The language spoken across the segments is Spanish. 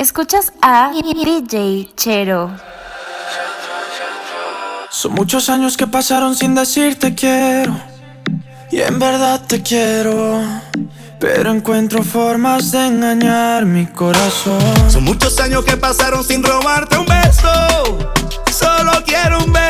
Escuchas a DJ Chero. Son muchos años que pasaron sin decirte quiero. Y en verdad te quiero. Pero encuentro formas de engañar mi corazón. Son muchos años que pasaron sin robarte un beso. Solo quiero un beso.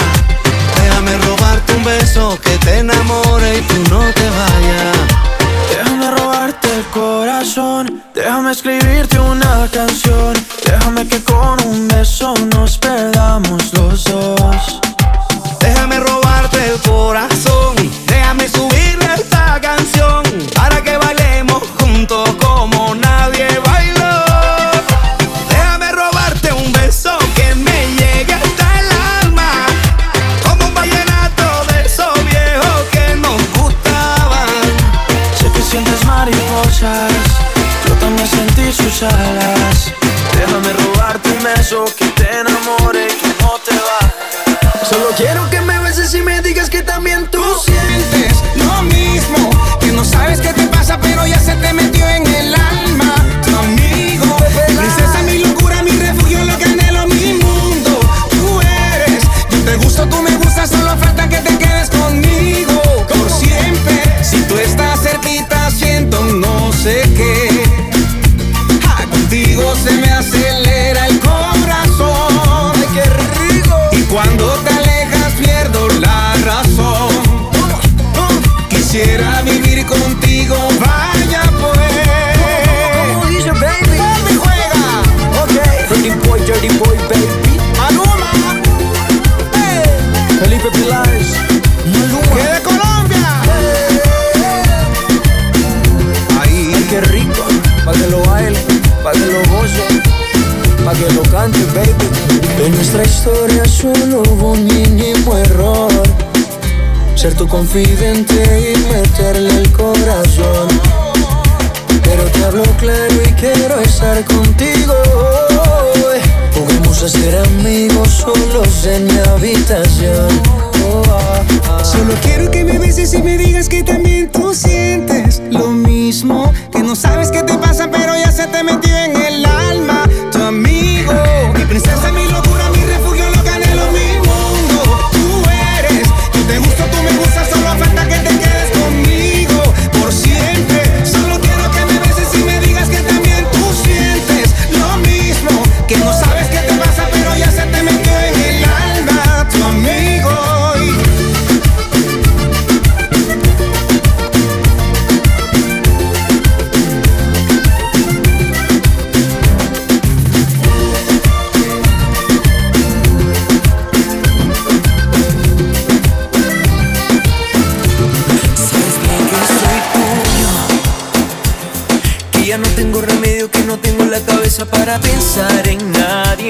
Déjame escribirte una canción, déjame que con un beso nos quiero que solo hubo un mínimo error. Ser tu confidente y meterle el corazón. Pero te hablo claro y quiero estar contigo. Juguemos a ser amigos solos en mi habitación. Solo quiero que me beses y me digas que también tú sientes lo mismo. Que no sabes qué te pasa, pero ya se te metió en el alma. Tu amigo, mi princesa, mi locura, ya no tengo remedio, que no tengo la cabeza para pensar en nadie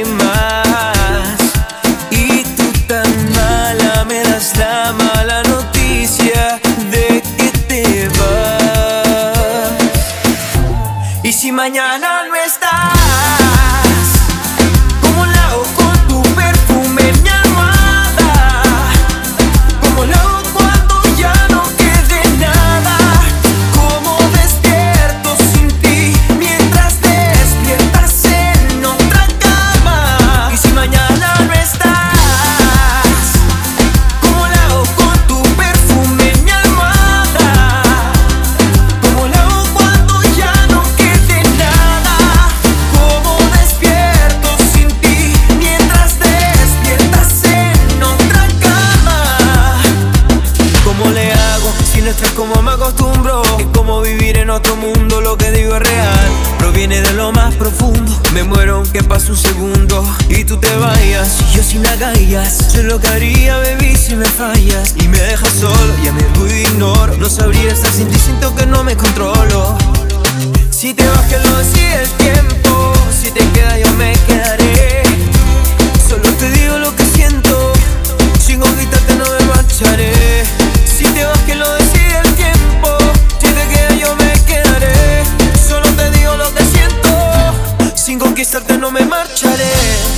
ajeno a mundo, lo que digo es real. Proviene de lo más profundo. Me muero aunque pase un segundo y tú te vayas. Y yo sin agallas, yo lo que haría, baby, si me fallas. Y me dejas solo, ya me voy e ignoro. No sabría estar sin ti, siento que no me controlo. Si te vas, que lo decide el tiempo. Si te quedas, yo me quedaré. Solo te digo lo que siento. Sin hojita no me marcharé. conquistarte no me marcharé.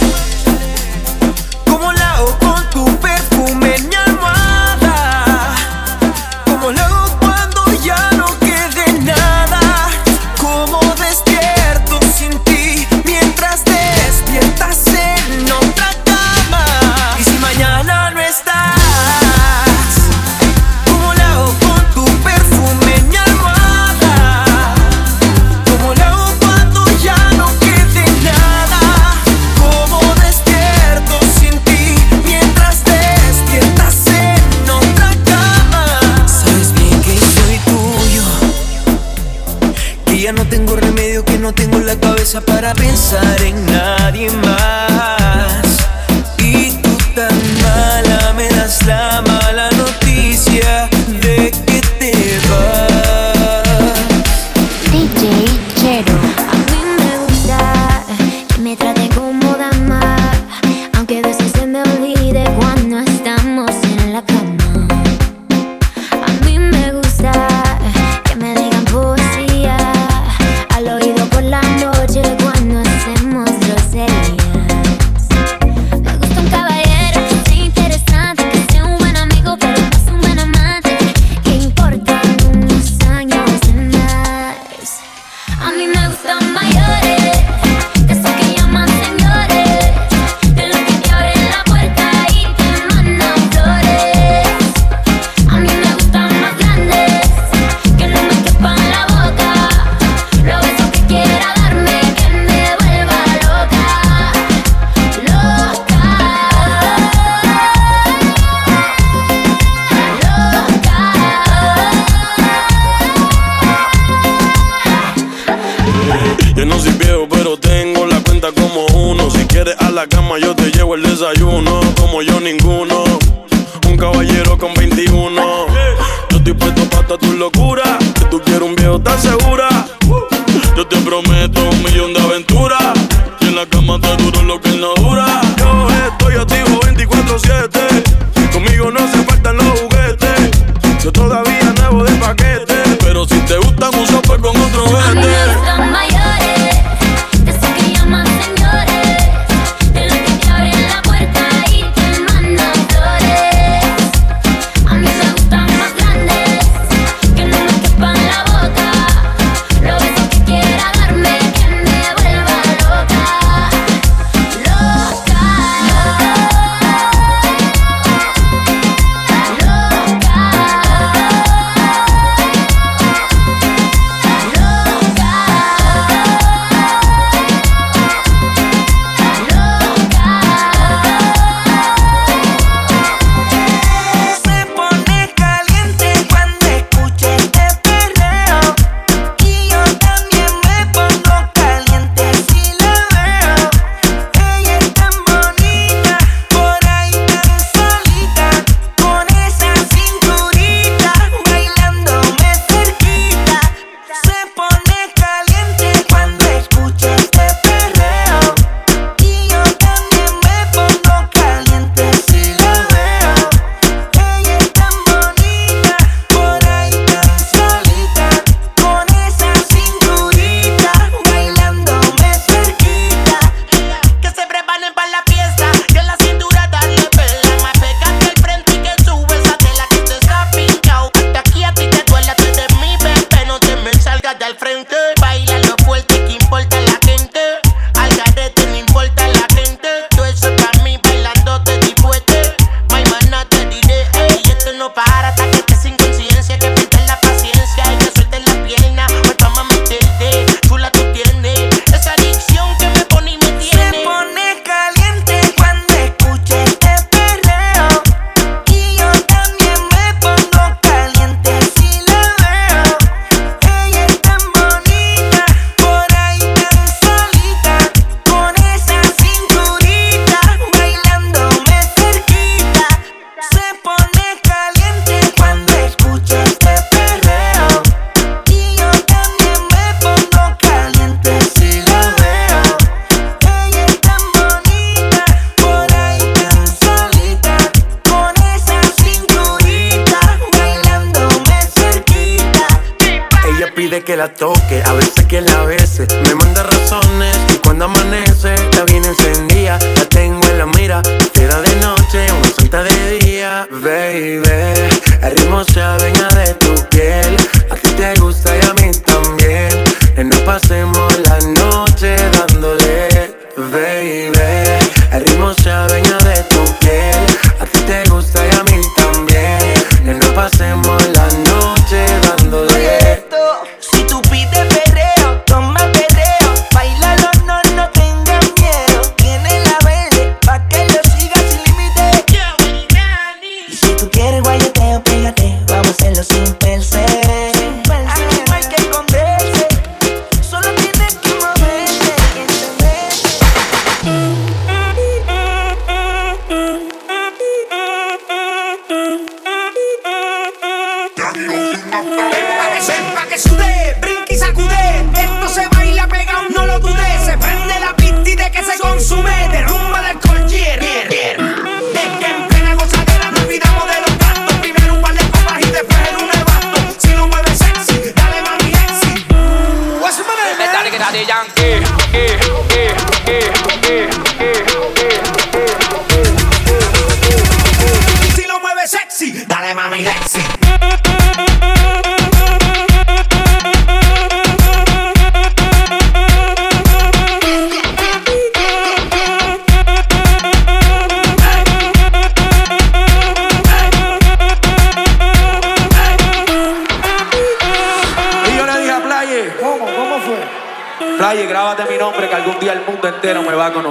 pensar.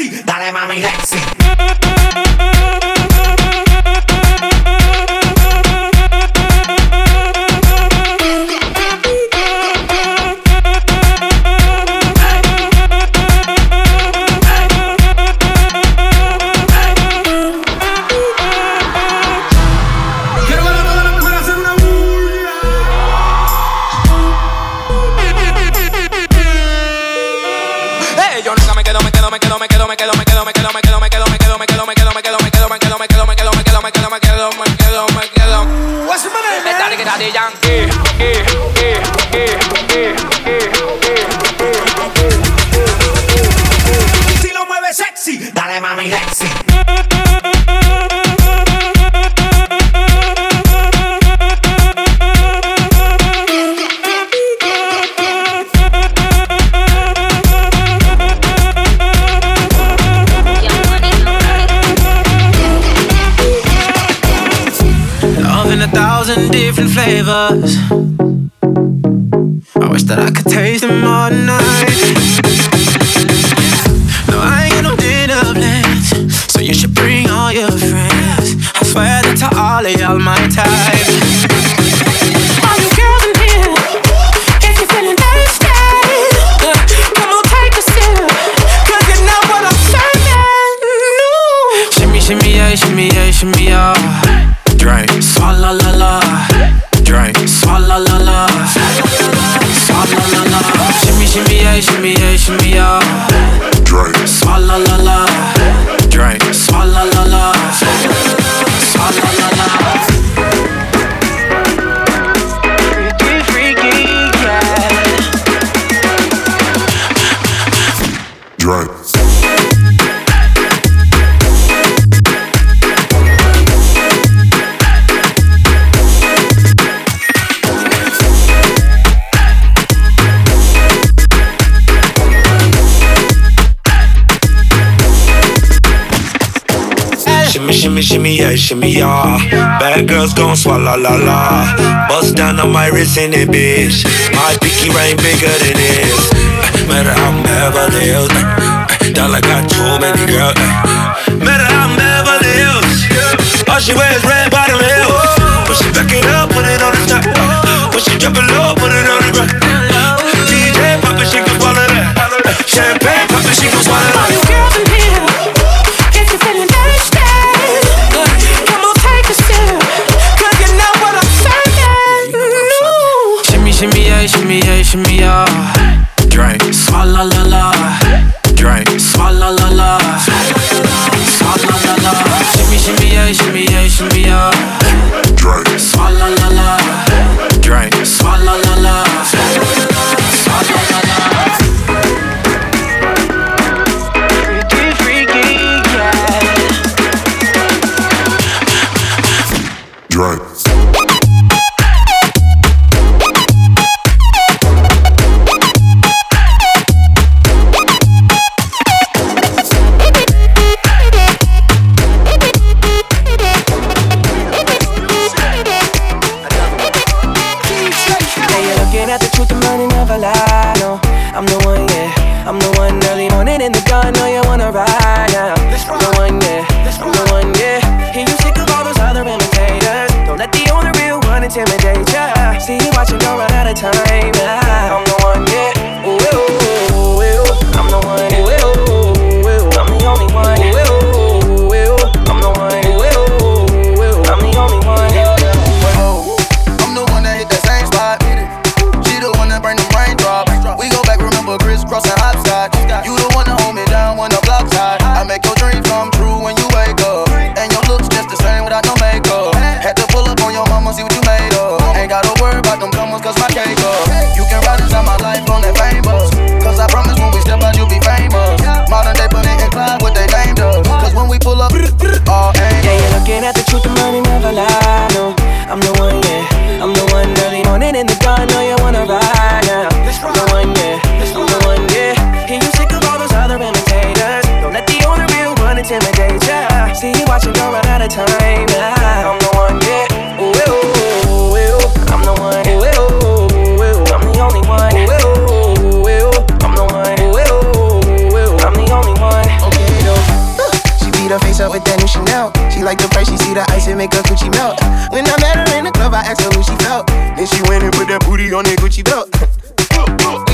sexy, dale mami sexy. Flavors. I wish that I could taste them all night. No, I ain't got no dinner plans, so you should bring all your friends. I swear that to all of y'all my type. Shimmy, shimmy, shimmy, yeah, shimmy, yeah. Bad girls gon' swallow la la. Bust down on my wrist in it, bitch. My pinky ring bigger than this. Matter I'm never Hills. Dollar got too many girls. Matter I'm never Hills. All she wears red bottom heels. When she back it up, put it on the top. When she drop it low, put it on the ground. DJ poppin', she can swallow that. Champagne. Swalla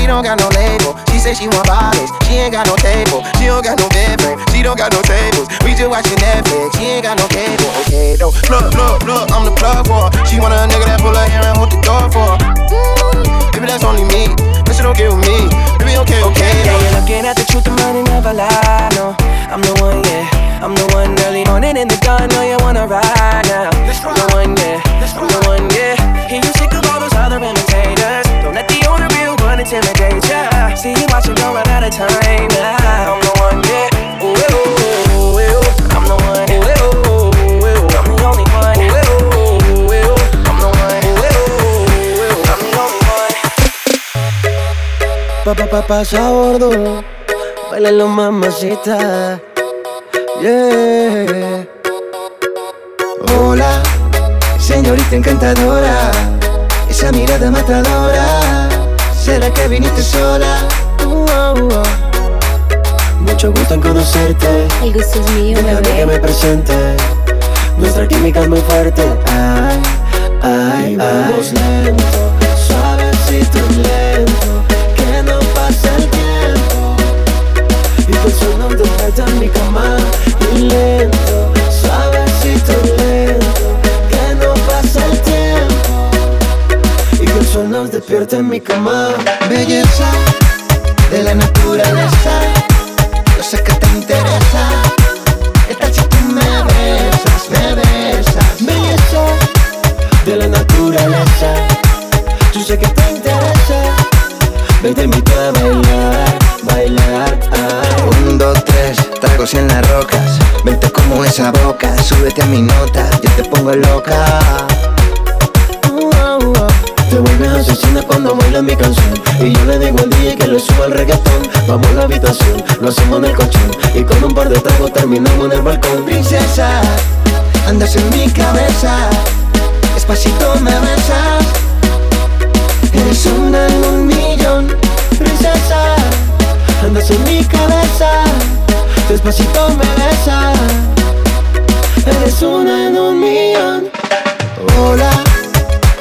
don't got no label. She say she want bottles. She ain't got no table. She don't got no bed frame. She don't got no tables. We just watching Netflix. She ain't got no cable. Okay, though. Look, look, look, I'm the plug for her. She want a nigga that pull her hair and hold the door for her. Mm, baby, that's only me. But she don't get with me. Baby, okay, okay. Yeah, you're looking at the truth, the money never lie. No, I'm the one, yeah. I'm the one early morning in the gun. No, you wanna ride now. I'm the one, yeah. I'm the one, yeah. Hear you sick of all those other imitators. The one ya. See you watching, run out time. I'm the one, yeah. One. I'm one. I'm the one. Pa, pa, a bordo, bailalo mamacita, yeah. Hola, señorita encantadora, esa mirada matadora, ¿será que viniste sola? Uh, uh, uh. Mucho gusto en conocerte, El gusto es mío, déjame que bebé. me presente, nuestra química es muy fuerte, ay, ay, vamos lento, suavecito y lento, que no pase el tiempo, y solo despierta en mi cama, y lento, nos despierta en mi cama. Belleza de la naturaleza. Yo sé que te interesa. ¿Qué tal si tú me besas, me besas? Belleza de la naturaleza, yo sé que te interesa, ven te invito a bailar, bailar, ay. Un, dos, tres, tragos en las rocas. Vente como esa boca, súbete a mi nota, yo te pongo loca. Te vuelves asesina cuando baila mi canción. Y yo le digo al DJ que le suba el reggaetón. Vamos a la habitación, lo hacemos en el colchón. Y con un par de tragos terminamos en el balcón. Princesa, andas en mi cabeza. Despacito me besas. Eres una en un millón Princesa, andas en mi cabeza. Despacito me besas. Eres una en un millón. Hola,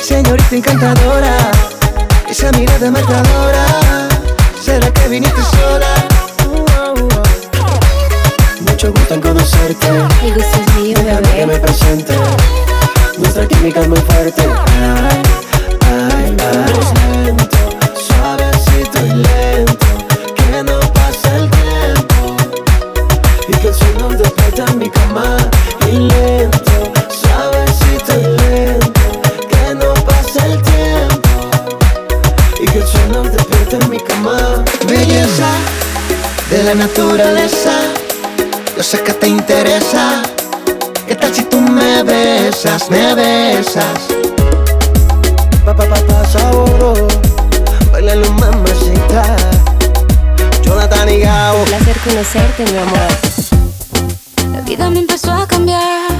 Señorita encantadora, esa mirada matadora, ¿será que viniste sola? Mucho gusto en conocerte, el gusto es mío, que me presente, nuestra química es muy fuerte. Ay, ay, ay, lento, suavecito y lento. belleza de la naturaleza. Yo sé que te interesa. ¿Qué tal si tú me besas, me besas? Pa pa pa pa saboro, bailalo mamacita. Jonathan y Gao. Un placer conocerte, mi amor. La vida me empezó a cambiar.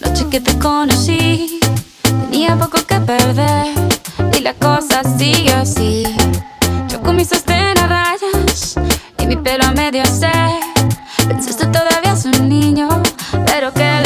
La noche que te conocí, tenía poco que perder y la cosa sigue así. Yo con mis nadie sé. Pensaste todavía es un niño, pero que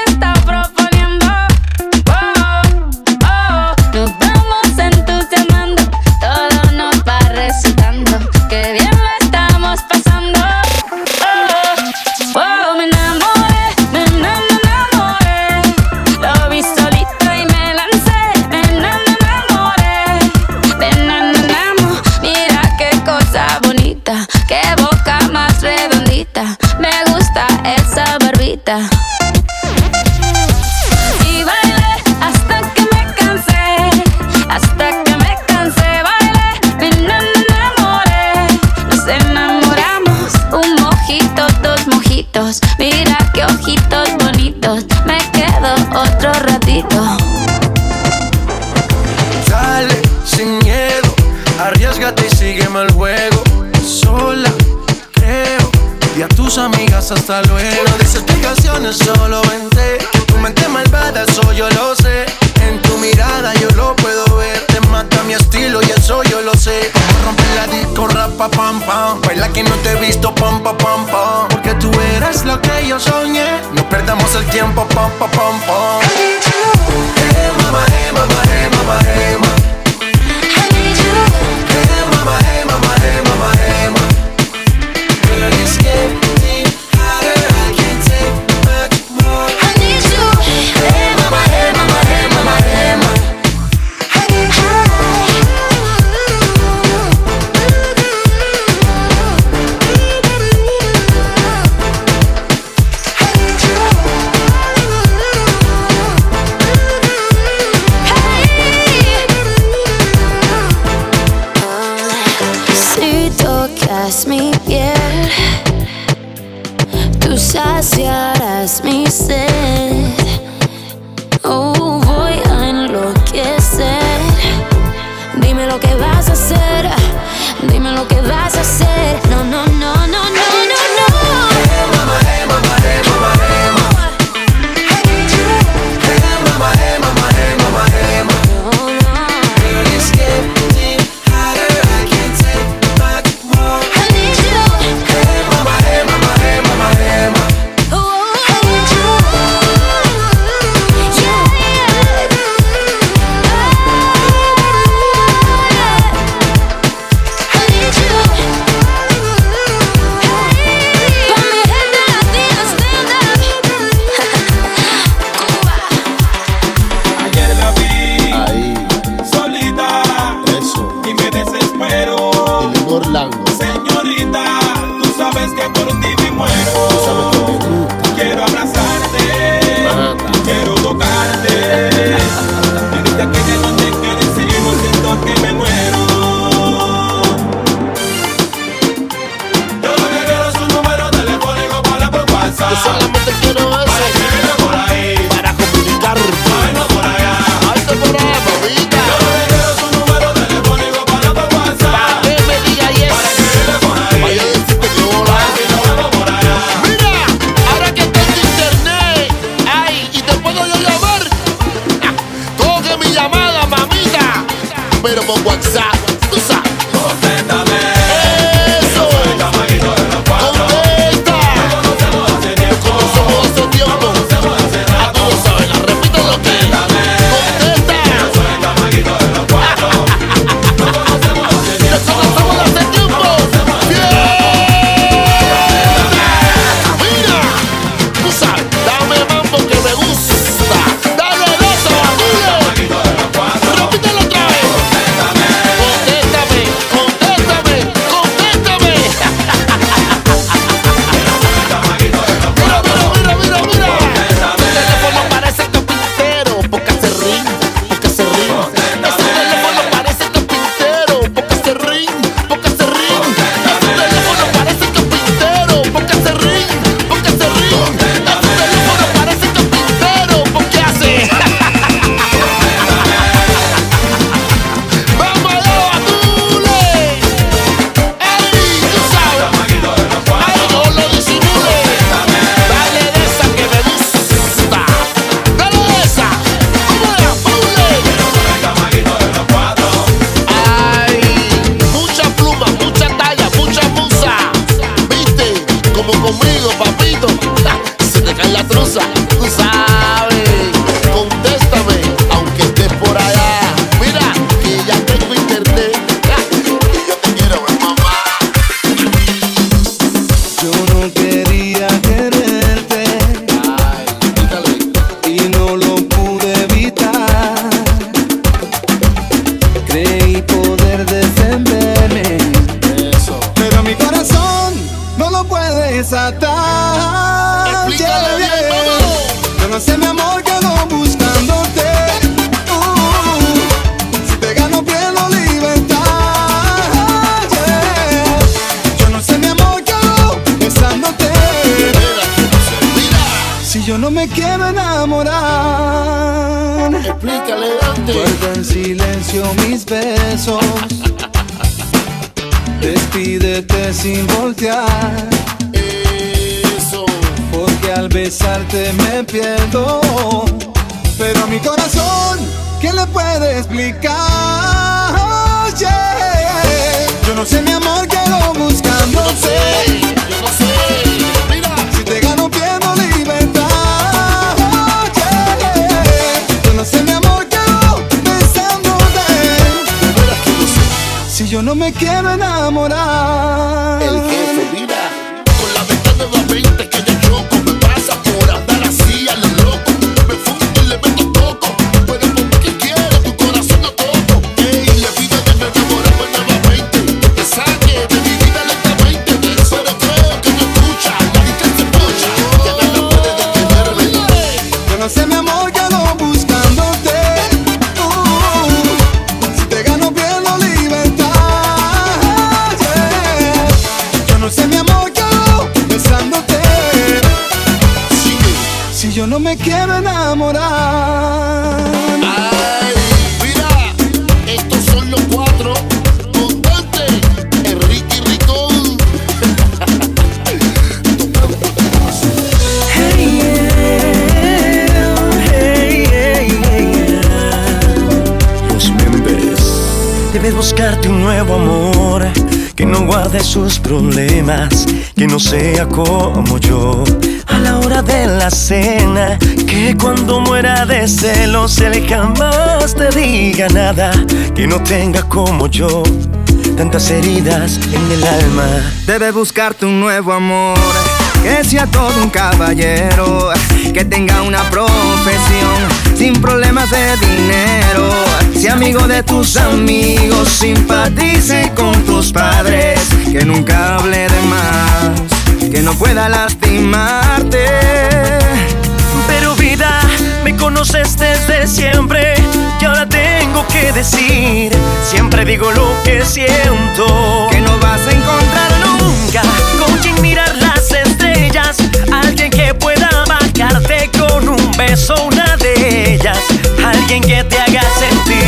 Pump, pump, pump. Besos. Despídete sin voltear. Eso. Porque al besarte me pierdo. Pero a mi corazón, ¿quién le puede explicar? Yeah. Yo no sé mi amor, quedo buscándote. Yo no sé. Mira. Si me quiero enamorar. El jefe, Debes buscarte un nuevo amor que no guarde sus problemas, que no sea como yo. A la hora de la cena, que cuando muera de celos él jamás te diga nada, que no tenga como yo tantas heridas en el alma. Debes buscarte un nuevo amor que sea todo un caballero, que tenga una profesión sin problemas de dinero, Sé amigo de tus amigos, simpatice con tus padres, que nunca hable de más, que no pueda lastimarte. Pero vida, me conoces desde siempre. Y ahora tengo que decir, siempre digo lo que siento, que no vas a encontrar nunca con quien mirar las estrellas, alguien que pueda marcarte con un beso una de ellas alguien que te haga sentir